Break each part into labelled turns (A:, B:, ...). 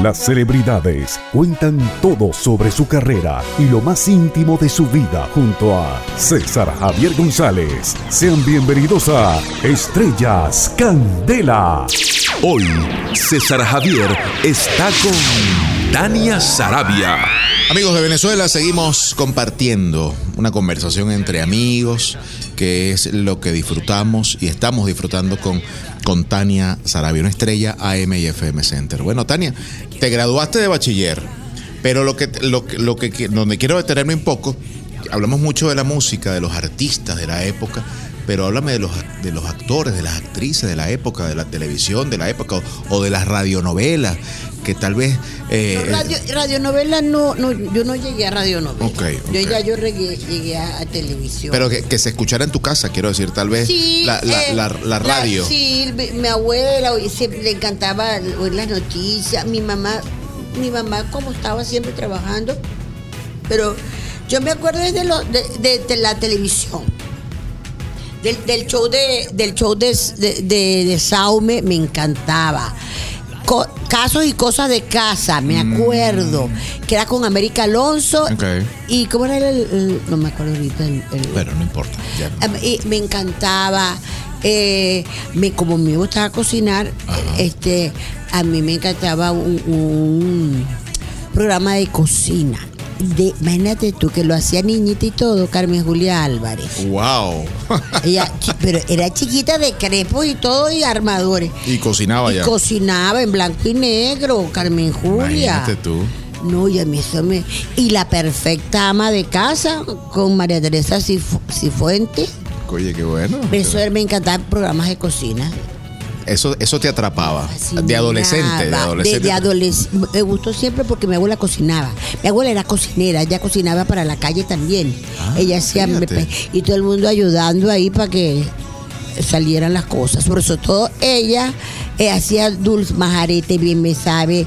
A: Las celebridades cuentan todo sobre su carrera y lo más íntimo de su vida junto a César Javier González. Sean bienvenidos a Estrellas Candela.
B: Hoy, César Javier está con Tania Sarabia.
C: Amigos de Venezuela, seguimos compartiendo una conversación entre amigos, que es lo que disfrutamos y estamos disfrutando con, con Tania Sarabia, una estrella AM y FM Center. Bueno, Tania, te graduaste de bachiller, pero lo que, lo, lo que donde quiero detenerme un poco, hablamos mucho de la música, de los artistas de la época, pero háblame de los, de los actores, de las actrices de la época, de la televisión de la época o, o de las radionovelas, que tal vez... eh,
D: Radio, radionovela no, no, yo no llegué a radionovela.
C: Ok,
D: Yo ya yo llegué, llegué a, a televisión.
C: Pero que, que se escuchara en tu casa, quiero decir, tal vez
D: Sí,
C: la, la-
D: eh,
C: la- la radio.
D: sí, mi, mi abuela siempre le encantaba oír las noticias. Mi mamá, mi mamá como estaba siempre trabajando, pero yo me acuerdo desde lo- de, de- de la televisión. Del, del show de del show de, de, de- de Saume me encantaba. Co- casos y cosas de casa, me acuerdo. Que era con América Alonso.
C: Mm.
D: Y cómo era el, el- no me acuerdo ahorita el- el-
C: Bueno, no importa. ya.
D: Am- y me encantaba. eh, me, como me gustaba cocinar, este, a mí me encantaba un, un programa de cocina. De, imagínate tú que lo hacía niñita y todo, Carmen Julia Álvarez.
C: Wow.
D: Ella, pero era chiquita de crepos y todo y armadores.
C: y cocinaba
D: Y
C: ya.
D: cocinaba en blanco y negro, Carmen Julia.
C: Imagínate tú.
D: No, y a mí eso me. Y la perfecta ama de casa con María Teresa Cif- Cifuentes.
C: Oye, qué bueno.
D: Eso me encantaba programas de cocina.
C: Eso, eso te atrapaba. De adolescente. De adolescente.
D: De, de adoles- Me gustó siempre porque mi abuela cocinaba. Mi abuela era cocinera, ella cocinaba para la calle también.
C: Ah,
D: ella hacía. Y todo el mundo ayudando ahí para que salieran las cosas. Por eso todo ella eh, hacía dulce, majarete, bien me sabe, eh,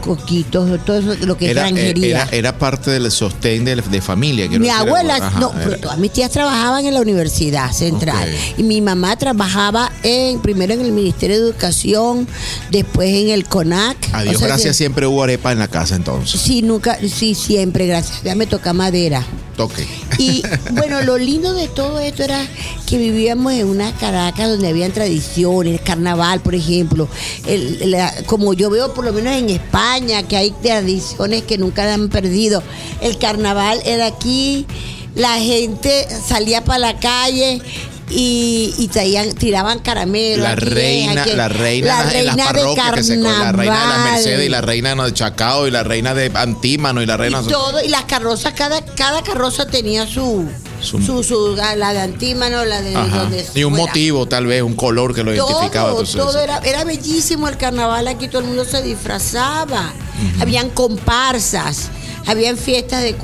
D: coquitos, todo eso, lo que
C: era,
D: es granjería.
C: era, era parte del sostén de, de familia.
D: Mi abuela, no, pero todas mis tías trabajaban en la Universidad Central. Y mi mamá trabajaba en primero en el Ministerio de Educación, después en el CONAC.
C: A Dios
D: O sea
C: gracias
D: que-
C: siempre hubo arepa en la casa entonces.
D: Sí, nunca, sí, siempre, gracias. Ya me toca madera.
C: Toque.
D: Y bueno, lo lindo de todo esto era que vivíamos en una Caracas donde habían tradiciones, carnaval, por ejemplo. El- la- como yo veo por lo menos en España, que hay tradiciones que nunca han perdido. El carnaval era aquí, la gente salía para la calle. Y, y traían, tiraban caramelos.
C: La
D: aquí,
C: reina,
D: aquí.
C: la reina,
D: la
C: en las
D: reina de
C: que se la reina de las
D: carnaval.
C: Mercedes y la reina de Chacao y la reina de Antímano y la reina
D: Y todo, y las carrozas, cada, cada carroza tenía su,
C: Su-
D: su, su- la de antímano, la de
C: Ajá.
D: donde
C: y un
D: fuera.
C: motivo tal vez un color que lo identificaba
D: Todo,
C: entonces,
D: todo era, era bellísimo el carnaval, aquí todo el mundo se disfrazaba, habían comparsas, habían fiestas de,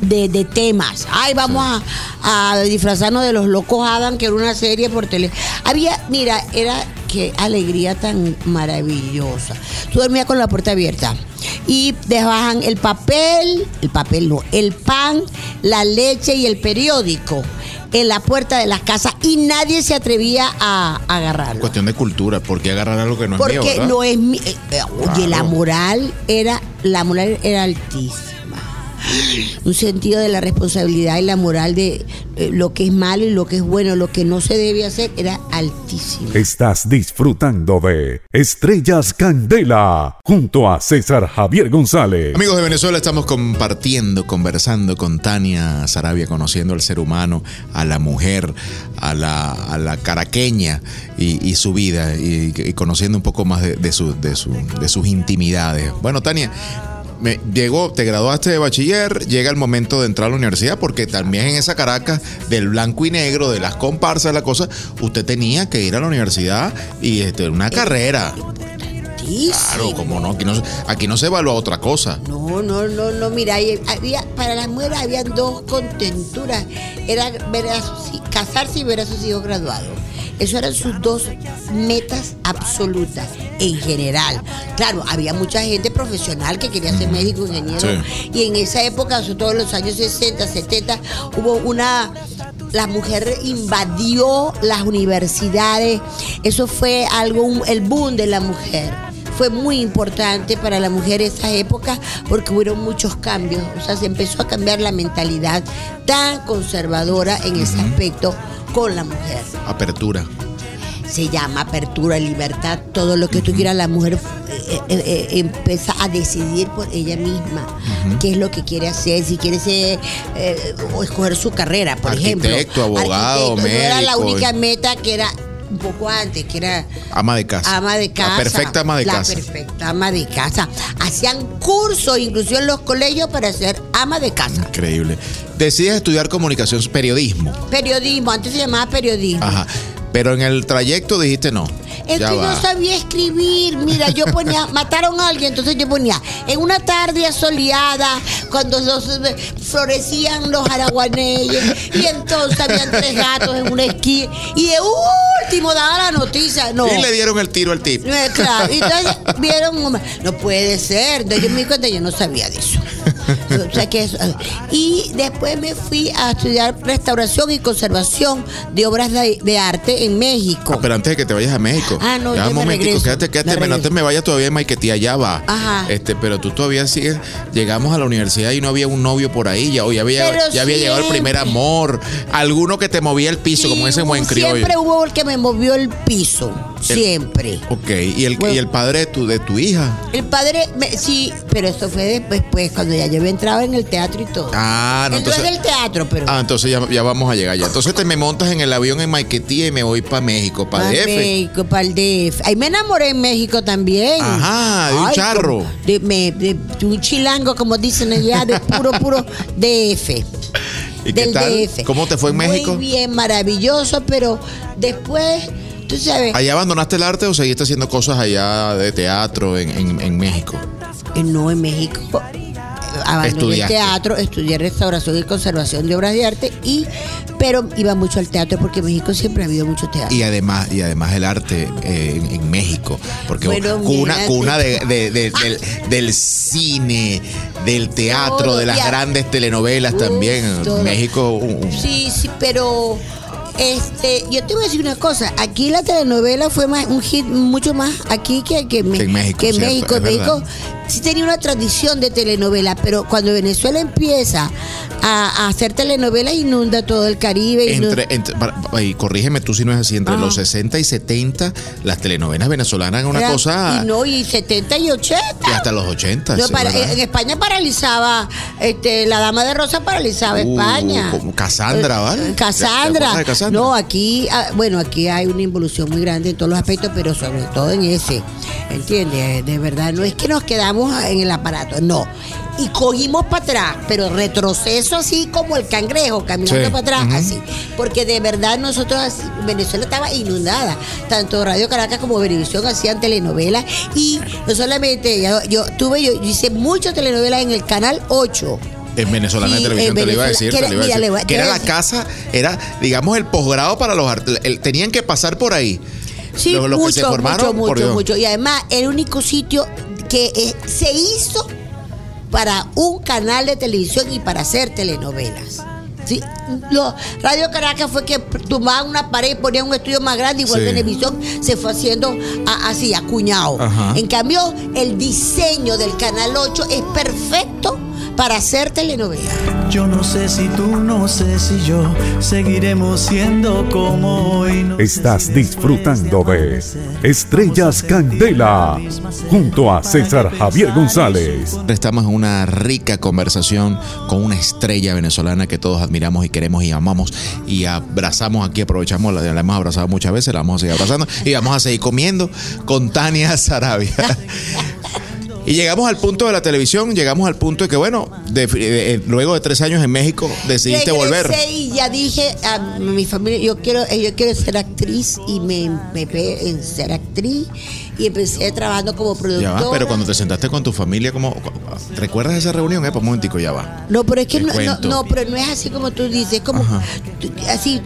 D: de, de temas. Ay, vamos a, a disfrazarnos de los locos Adam, que era una serie por tele. Había, mira, era qué alegría tan maravillosa. Tú dormías con la puerta abierta y dejaban el papel, el papel no, el pan, la leche y el periódico en la puerta de las casas y nadie se atrevía a agarrarlo.
C: cuestión de cultura porque agarrar algo que no es mío
D: Porque no es mi. eh, eh, Oye, la moral era. La moral era altísima. Un sentido de la responsabilidad y la moral de eh, lo que es malo y lo que es bueno, lo que no se debe hacer, era altísimo.
A: Estás disfrutando de Estrellas Candela junto a César Javier González.
C: Amigos de Venezuela, estamos compartiendo, conversando con Tania Sarabia, conociendo al ser humano, a la mujer, a la, a la caraqueña y, y su vida, y, y conociendo un poco más de, de su- de su- de sus intimidades. Bueno, Tania, me, llegó, te graduaste de bachiller, llega el momento de entrar a la universidad, porque también en esa Caracas del blanco y negro, de las comparsas, la cosa, usted tenía que ir a la universidad y este, una carrera.
D: Altísimo.
C: Claro, como no, aquí no, aquí no se evalúa otra cosa.
D: No, no, no, no, mira, había, para las mujeres habían dos contenturas. Era ver a sus casarse y ver a sus hijos graduados. Eso eran sus dos metas absolutas en general. Claro, había mucha gente profesional que quería ser médico, ingeniero.
C: Sí.
D: Y en esa época, sobre todo en los años 60, 70, hubo una la mujer invadió las universidades. Eso fue algo, un- el boom de la mujer. fue muy importante para la mujer esa época porque hubo muchos cambios. O sea, se empezó a cambiar la mentalidad tan conservadora en ese aspecto con la mujer.
C: Apertura.
D: Se llama apertura, libertad, todo lo que tú quieras. La mujer eh, eh, eh, empieza a decidir por ella misma qué es lo que quiere hacer, si quiere ser eh, o escoger su carrera, por ejemplo.
C: Arquitecto, abogado,
D: Arquitecto. No era la
C: médico.
D: única meta que era un poco antes, que era
C: Ama de casa.
D: ama de casa.
C: La perfecta ama de
D: la
C: casa.
D: perfecta ama de casa. Hacían cursos, incluso en los colegios, para ser ama de casa.
C: Increíble. Decides estudiar comunicación, periodismo.
D: Periodismo, antes se llamaba periodismo.
C: Ajá. Pero en el trayecto dijiste no.
D: Es
C: ya
D: que
C: va.
D: no sabía escribir. Mira, yo ponía, mataron a alguien, entonces yo ponía, en una tarde asoleada, cuando los, eh, florecían los araguaneyes, y entonces habían tres gatos en una esquina, y de último daba la noticia. No.
C: Y le dieron el tiro al tip.
D: Eh, Claro, entonces vieron, no puede ser. Entonces yo me di cuenta, yo no sabía de eso. O sea que eso- y después me fui a estudiar restauración y conservación de obras de, de arte en México.
C: Ah, pero antes de que te vayas a México.
D: Ah, no,
C: ya
D: yo
C: un momentico,
D: regreso,
C: quédate, quédate,
D: me regreso.
C: me vayas todavía Maiquetía, ya va.
D: Ajá.
C: Este, pero tú todavía sigues. Llegamos a la universidad y no había un novio por ahí, ya, o ya había,
D: Pero
C: ya había llegado el primer amor. Alguno que te movía el piso, como ese buen criollo.
D: Siempre hubo el que me movió el piso. siempre.
C: Ok, y el,
D: Bueno.
C: y el padre de tu, de tu hija.
D: El padre, me- sí, pero esto fue después, pues, cuando ya yo había entrado en el teatro y todo.
C: Ah, no,
D: Entró
C: entonces.
D: del teatro, pero.
C: Ah, entonces ya, ya vamos a llegar ya. Entonces te me montas en el avión en Maiquetía y me voy para México, para
D: Pa'
C: DF.
D: México, para el DF. Ahí me enamoré en México también.
C: Ajá, de un charro.
D: De, de- de un chilango, como dicen allá, de puro, puro DF.
C: ¿Y qué tal?
D: DF.
C: ¿Cómo te fue en México?
D: Muy bien, maravilloso, pero después, tú sabes,
C: ¿Allá abandonaste el arte o seguiste haciendo cosas allá de teatro en, en- en México?
D: eh, no en México. Abandoné el teatro, estudié restauración y conservación de obras de arte, y pero iba mucho al teatro porque en México siempre ha habido mucho teatro.
C: Y además, y además el arte eh, en, en México, porque
D: Bueno,
C: cuna,
D: mira,
C: cuna de- de- del, del cine, del teatro, de las grandes telenovelas
D: Uf,
C: también.
D: todo.
C: México, un-
D: Sí, sí, pero este, yo te voy a decir una cosa. Aquí la telenovela fue más un hit mucho más aquí que, que,
C: en México,
D: que en México. Sí tenía una tradición de telenovela, pero cuando Venezuela empieza a, a hacer telenovelas inunda todo el Caribe.
C: entre, y corrígeme tú si no es así, entre
D: Ajá.
C: los 60 y 70, las telenovelas venezolanas eran una
D: Era-
C: cosa.
D: Y no, y 70 y 80.
C: y hasta los 80.
D: No,
C: sí,
D: para-
C: ¿verdad?
D: en España paralizaba, este, la dama de Rosa paralizaba
C: Uh,
D: España.
C: como Cassandra, ¿vale?
D: Eh,
C: ¿Te- te
D: Cassandra.
C: acuerdas de Cassandra?
D: No, aquí, ah, bueno, aquí hay una involución muy grande en todos los aspectos, pero sobre todo en ese. ¿Entiendes? De verdad, no es que nos quedamos en el aparato, no. Y cogimos para atrás, pero retroceso así como el cangrejo, caminando
C: Sí.
D: para atrás, así. Porque de verdad nosotros, así, Venezuela estaba inundada. Tanto Radio Caracas como Venevisión hacían telenovelas. Y no solamente, yo, yo tuve, yo, yo hice muchas telenovelas en el Canal 8.
C: En venezolana
D: Sí,
C: de televisión te lo iba a
D: Venezuela-
C: decir,
D: que
C: te
D: era-
C: lo iba a decir. que la casa, era, digamos, el posgrado para los artistas. Tenían que pasar por ahí.
D: Sí,
C: Los- los que
D: mucho,
C: se formaron,
D: mucho, mucho. Y además, el único sitio que eh, se hizo para un canal de televisión y para hacer telenovelas. Sí, lo- Radio Caracas fue que tomaban una pared y ponían un estudio más grande, igual
C: Sí.
D: televisión se fue haciendo a- así, acuñado.
C: Ajá.
D: En cambio, el diseño del Canal 8 es perfecto para hacer telenovelas.
E: Yo no sé si tú, no sé si yo seguiremos siendo como hoy. No
A: Estás
E: si
A: disfrutando de Estrellas Candela junto a César Javier González.
C: Estamos en una rica conversación con una estrella venezolana que todos admiramos y queremos y amamos y abrazamos aquí, aprovechamos, la, la hemos abrazado muchas veces, la vamos a seguir abrazando y vamos a seguir comiendo con Tania Sarabia. Y llegamos al punto de la televisión, llegamos al punto de que, bueno, de- de- luego de tres años en México decidiste volver.
D: Y ya dije a mi familia, yo quiero, eh, yo quiero ser actriz y me, me pegué en ser actriz y empecé trabajando como
C: Ya
D: productora.
C: va, pero cuando te sentaste con tu familia, ¿cómo, ¿recuerdas esa reunión? Eh, pues un momentico, ya va.
D: No, pero es que no, no, no, pero no es así como tú dices, es como
C: Ajá.
D: así,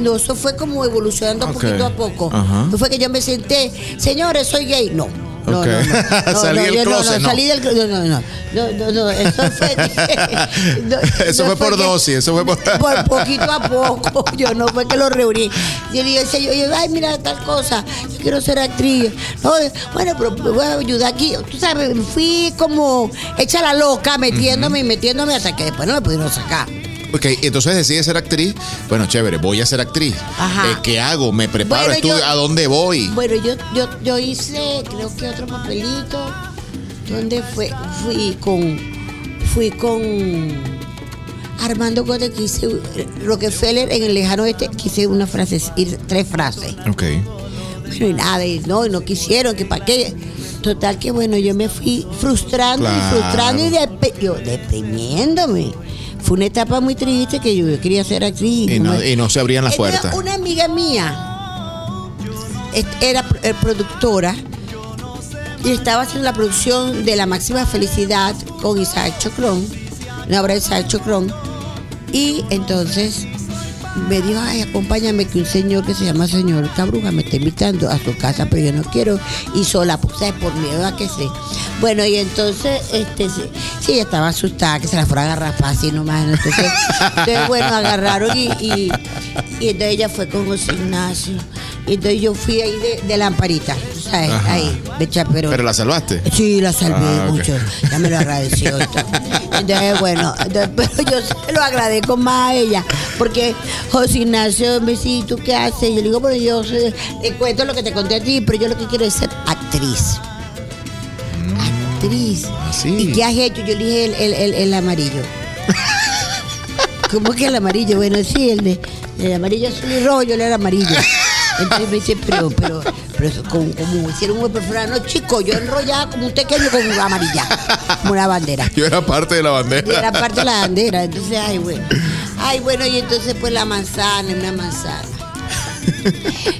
D: no, eso fue como evolucionando poquito a poco.
C: Ajá.
D: No fue que yo me senté, señores, soy gay. No. No,
C: Ok.
D: no, no, no,
C: Salí
D: no,
C: del closet,
D: no,
C: no.
D: salí del no, no, no, no, no, no, eso fue, no,
C: Eso
D: no
C: fue por
D: que-
C: dosis, eso fue por-
D: por poquito a poco, yo no fue que lo reuní. Yo le decía, yo, yo, ay, mira tal cosa, yo quiero ser actriz. No, bueno, pero voy a ayudar aquí. Tú sabes, fui como hecha la loca, metiéndome y metiéndome hasta que después no me pudieron sacar.
C: Ok, entonces decides ser actriz. Bueno, chévere, voy a ser actriz.
D: Ajá.
C: Eh, ¿Qué hago? ¿Me preparo?
D: Bueno,
C: estudio?
D: yo-
C: ¿A dónde voy?
D: Bueno, yo, yo, yo hice, creo que otro papelito. ¿Dónde fue? Fui con. Fui con. Armando Cote, que hice eh, Rockefeller en el lejano este, que hice una frase, tres frases.
C: Ok.
D: Bueno, y nada, y no, y no quisieron, que para qué. Total que bueno, yo me fui frustrando
C: Claro.
D: y frustrando y depe- yo, deprimiéndome. Fue una etapa muy triste que yo, yo quería ser actriz.
C: Y no,
D: me-
C: y no se abrían las
D: entonces,
C: puertas.
D: Una amiga mía era eh, productora y estaba haciendo la producción de La Máxima Felicidad con Isaac Chocrón, una obra de Isaac Chocrón. Y entonces me dijo, ay, acompáñame que un señor que se llama señor Cabruja me está invitando a su casa, pero yo no quiero ir sola, pues, ¿sabes? por miedo a que se... Bueno, y entonces, este, sí, sí, ella estaba asustada que se la fuera a agarrar fácil nomás. ¿no? Entonces, entonces, bueno, agarraron y, y, y entonces ella fue con José Ignacio. Y entonces yo fui ahí de, de lamparita, ¿sabes?
C: Ajá.
D: Ahí, de chaperón.
C: ¿Pero la salvaste?
D: Sí, la salvé
C: Ah,
D: mucho. Ya me lo agradeció. y todo. Entonces, bueno, entonces, pero yo se lo agradezco más a ella. Porque José Ignacio me dice, ¿y tú qué haces? Y yo le digo, bueno, yo sé- te cuento lo que te conté a ti, pero yo lo que quiero es ser actriz. Actriz.
C: Ah, sí.
D: ¿Y qué has hecho? Yo le dije el, el, el, el amarillo. ¿Cómo que el amarillo? Bueno, sí, el de el amarillo azul y rojo, yo le era amarillo. Entonces me dice, pero, pero, pero como, como hicieron un perforado. No, chico, yo enrollaba como un pequeño con una amarilla, como una bandera.
C: Yo era parte de la bandera.
D: era parte de la bandera. Entonces, ay, bueno. Ay, bueno, y entonces pues la manzana, una manzana.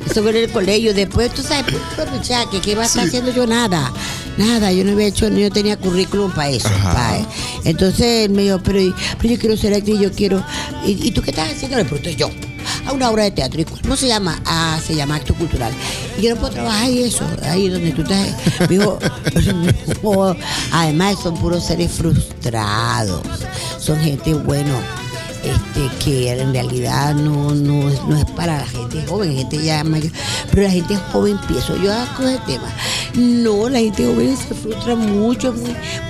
D: Eso fue en el colegio. Después, tú sabes, pues, aprovechar que qué iba a estar haciendo yo nada. Nada, yo no había hecho, yo tenía currículum para eso. Pa' eso. Entonces él me dijo, pero, pero yo quiero ser actriz, yo quiero. ¿Y, y tú qué estás haciendo? Le pregunté yo. A una obra de teatro. ¿Y cómo se llama? Ah, se llama acto cultural. Y yo no puedo trabajar ahí eso, ahí donde tú estás. No. además son puros seres frustrados. Son gente, bueno, que en realidad no, no, no es para la gente joven, gente ya mayor. Pero la gente joven empiezo yo a coger temas. No, la gente joven se frustra mucho.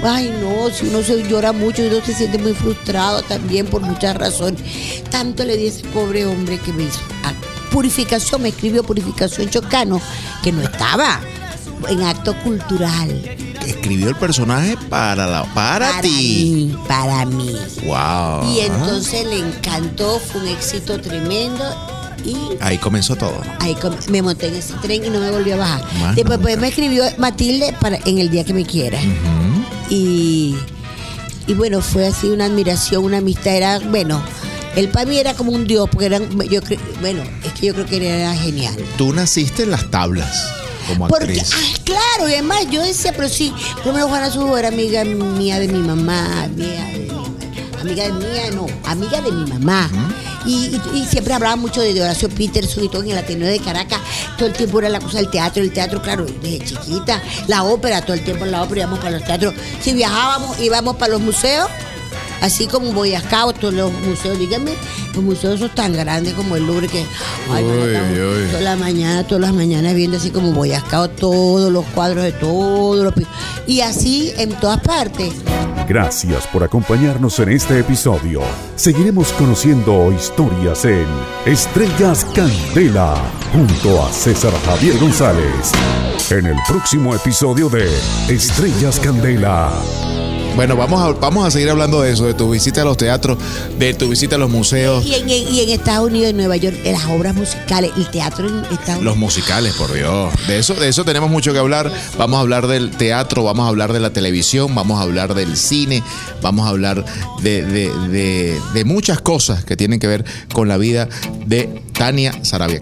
D: ay, no, si uno se llora mucho, uno se siente muy frustrado también por muchas razones. Tanto le di a ese pobre hombre que me hizo a purificación, me escribió purificación chocano, que no estaba en acto cultural.
C: Escribió el personaje para, la, para, ti.
D: mí, para mí.
C: Wow.
D: Y entonces le encantó, fue un éxito tremendo y
C: Ahí comenzó todo.
D: ahí com- me monté en ese tren y no me volvió a bajar. Después pues, me escribió Matilde para en el día que me quiera. Y y bueno, fue así una admiración, una amistad, era bueno, él para mí era como un dios porque eran yo bueno, es que yo creo que él era genial.
C: Tú naciste en las tablas como
D: Porque,
C: actriz.
D: ah, claro, y además yo decía, pero sí, por lo Juana Subo era amiga mía de mi mamá, amiga de mi amiga de mía, no, amiga de mi mamá. y, y- y siempre hablaba mucho de, Horacio Peterson y todo en el Ateneo de Caracas. Todo el tiempo era la cosa del teatro, el teatro, claro, desde chiquita. La ópera, todo el tiempo en la ópera íbamos para los teatros. Si viajábamos, íbamos para los museos. Así como Boy Scout, todos los museos, díganme, los museos son tan grandes como el Louvre que ay,
C: Uy,
D: toda la mañana, todas las mañanas viendo así como Boy Scout todos los cuadros de todos los y así en todas partes.
A: Gracias por acompañarnos en este episodio. Seguiremos conociendo historias en Estrellas Candela junto a César Javier González. En el próximo episodio de Estrellas Candela.
C: Bueno, vamos a, vamos a seguir hablando de eso, de tu visita a los teatros, de tu visita a los museos,
D: Y en, y en Estados Unidos, en Nueva York, en las obras musicales, el teatro en Estados
C: los
D: Unidos.
C: musicales, por Dios. De eso, de eso tenemos mucho que hablar. Vamos a hablar del teatro, vamos a hablar de la televisión, vamos a hablar del cine, vamos a hablar de, de- de- de muchas cosas que tienen que ver con la vida de Tania Sarabia.